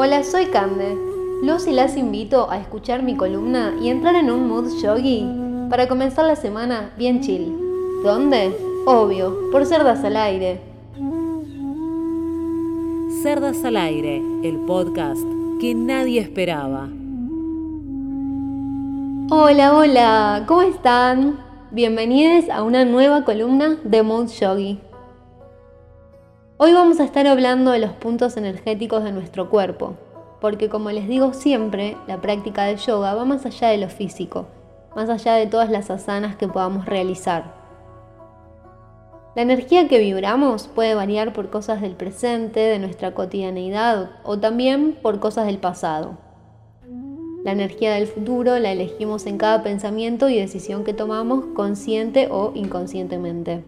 Hola, soy Cande. Los y las invito a escuchar mi columna y entrar en un mood yogi para comenzar la semana bien chill. ¿Dónde? Obvio, por Cerdas al Aire. Cerdas al Aire, el podcast que nadie esperaba. Hola, hola, ¿cómo están? Bienvenidos a una nueva columna de Mood Yogi. Hoy vamos a estar hablando de los puntos energéticos de nuestro cuerpo, porque como les digo siempre, la práctica del yoga va más allá de lo físico, más allá de todas las asanas que podamos realizar. La energía que vibramos puede variar por cosas del presente, de nuestra cotidianeidad o también por cosas del pasado. La energía del futuro la elegimos en cada pensamiento y decisión que tomamos consciente o inconscientemente.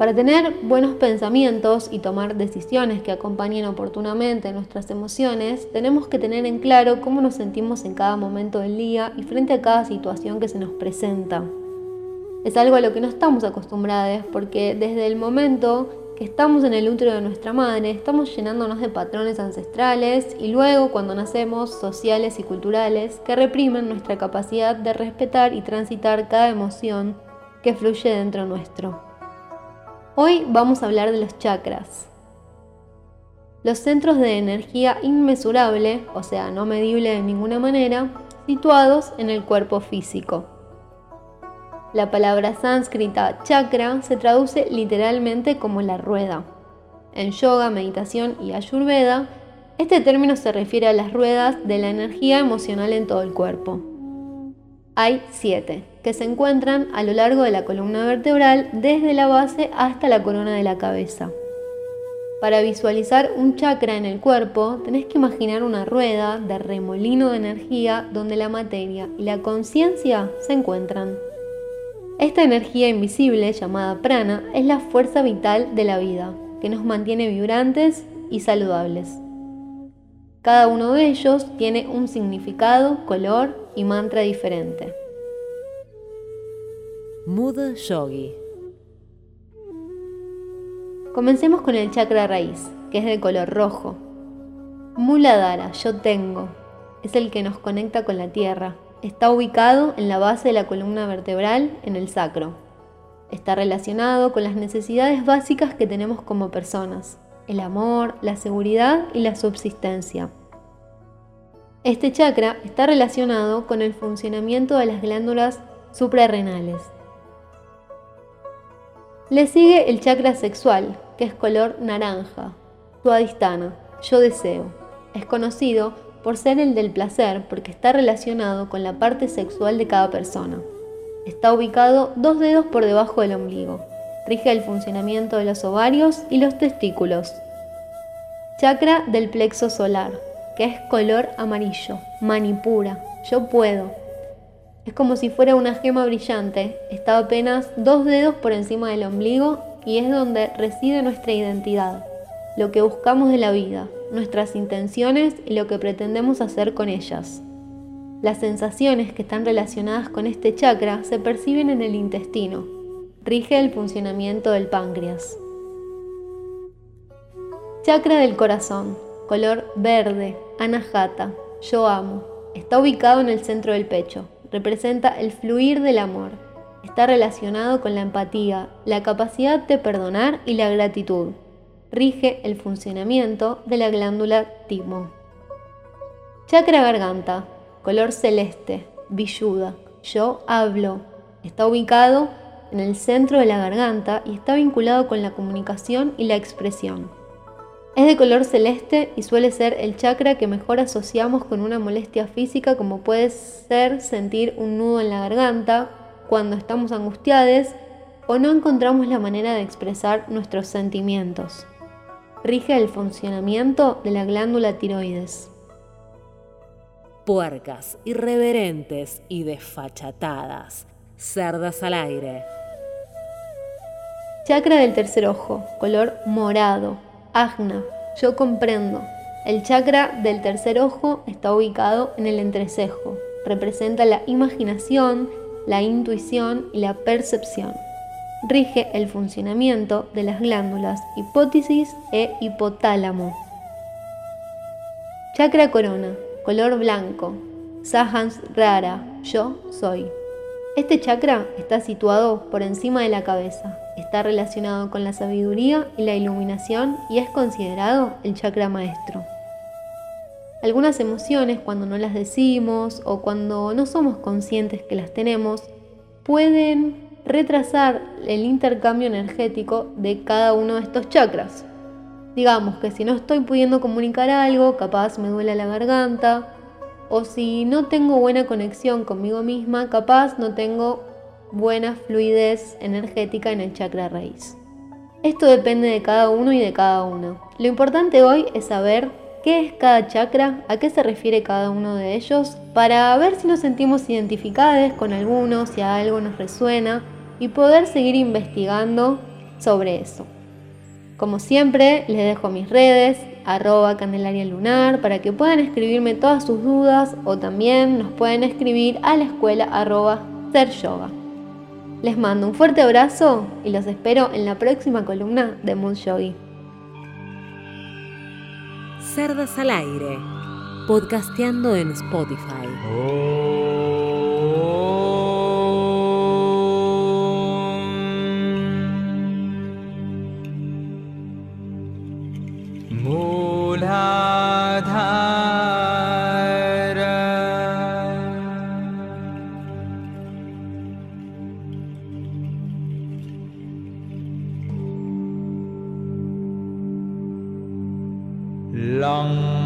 Para tener buenos pensamientos y tomar decisiones que acompañen oportunamente nuestras emociones, tenemos que tener en claro cómo nos sentimos en cada momento del día y frente a cada situación que se nos presenta. Es algo a lo que no estamos acostumbrados porque desde el momento que estamos en el útero de nuestra madre estamos llenándonos de patrones ancestrales y luego cuando nacemos sociales y culturales que reprimen nuestra capacidad de respetar y transitar cada emoción que fluye dentro nuestro. Hoy vamos a hablar de los chakras. Los centros de energía inmesurable, o sea, no medible de ninguna manera, situados en el cuerpo físico. La palabra sánscrita chakra se traduce literalmente como la rueda. En yoga, meditación y ayurveda, este término se refiere a las ruedas de la energía emocional en todo el cuerpo. Hay siete, que se encuentran a lo largo de la columna vertebral desde la base hasta la corona de la cabeza. Para visualizar un chakra en el cuerpo, tenés que imaginar una rueda de remolino de energía donde la materia y la conciencia se encuentran. Esta energía invisible, llamada prana, es la fuerza vital de la vida, que nos mantiene vibrantes y saludables. Cada uno de ellos tiene un significado, color y mantra diferente. Mood Yogi. Comencemos con el chakra raíz, que es de color rojo. Muladhara, yo tengo, es el que nos conecta con la tierra. Está ubicado en la base de la columna vertebral, en el sacro. Está relacionado con las necesidades básicas que tenemos como personas, el amor, la seguridad y la subsistencia. Este chakra está relacionado con el funcionamiento de las glándulas suprarrenales, le sigue el chakra sexual, que es color naranja, suadistana, yo deseo. Es conocido por ser el del placer porque está relacionado con la parte sexual de cada persona. Está ubicado dos dedos por debajo del ombligo. Rige el funcionamiento de los ovarios y los testículos. Chakra del plexo solar, que es color amarillo, manipura, yo puedo, es como si fuera una gema brillante, está apenas dos dedos por encima del ombligo y es donde reside nuestra identidad, lo que buscamos de la vida, nuestras intenciones y lo que pretendemos hacer con ellas. Las sensaciones que están relacionadas con este chakra se perciben en el intestino. Rige el funcionamiento del páncreas. Chakra del corazón, color verde, anahata, yo amo. Está ubicado en el centro del pecho representa el fluir del amor. Está relacionado con la empatía, la capacidad de perdonar y la gratitud. Rige el funcionamiento de la glándula timo. Chakra garganta, color celeste, villuda. Yo hablo. Está ubicado en el centro de la garganta y está vinculado con la comunicación y la expresión. Es de color celeste y suele ser el chakra que mejor asociamos con una molestia física como puede ser sentir un nudo en la garganta cuando estamos angustiados o no encontramos la manera de expresar nuestros sentimientos. Rige el funcionamiento de la glándula tiroides. Puercas, irreverentes y desfachatadas. Cerdas al aire. Chakra del tercer ojo, color morado, Agna, yo comprendo. El chakra del tercer ojo está ubicado en el entrecejo. Representa la imaginación, la intuición y la percepción. Rige el funcionamiento de las glándulas hipófisis e hipotálamo. Chakra corona, color blanco. Sahans rara, yo soy. Este chakra está situado por encima de la cabeza, está relacionado con la sabiduría y la iluminación y es considerado el chakra maestro. Algunas emociones cuando no las decimos o cuando no somos conscientes que las tenemos pueden retrasar el intercambio energético de cada uno de estos chakras. Digamos que si no estoy pudiendo comunicar algo, capaz me duele la garganta, o si no tengo buena conexión conmigo misma, capaz no tengo buena fluidez energética en el chakra raíz. Esto depende de cada uno y de cada uno. Lo importante hoy es saber qué es cada chakra, a qué se refiere cada uno de ellos, para ver si nos sentimos identificados con alguno, si a algo nos resuena y poder seguir investigando sobre eso. Como siempre, les dejo mis redes, arroba Candelaria Lunar, para que puedan escribirme todas sus dudas o también nos pueden escribir a la escuela arroba Ser Yoga. Les mando un fuerte abrazo y los espero en la próxima columna de Moon Yogi. Cerdas al aire, podcasteando en Spotify. मूलाधार। long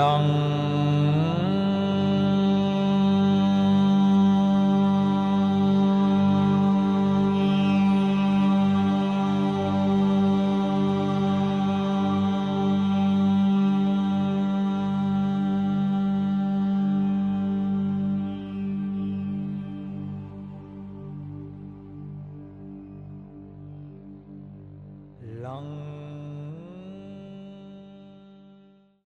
想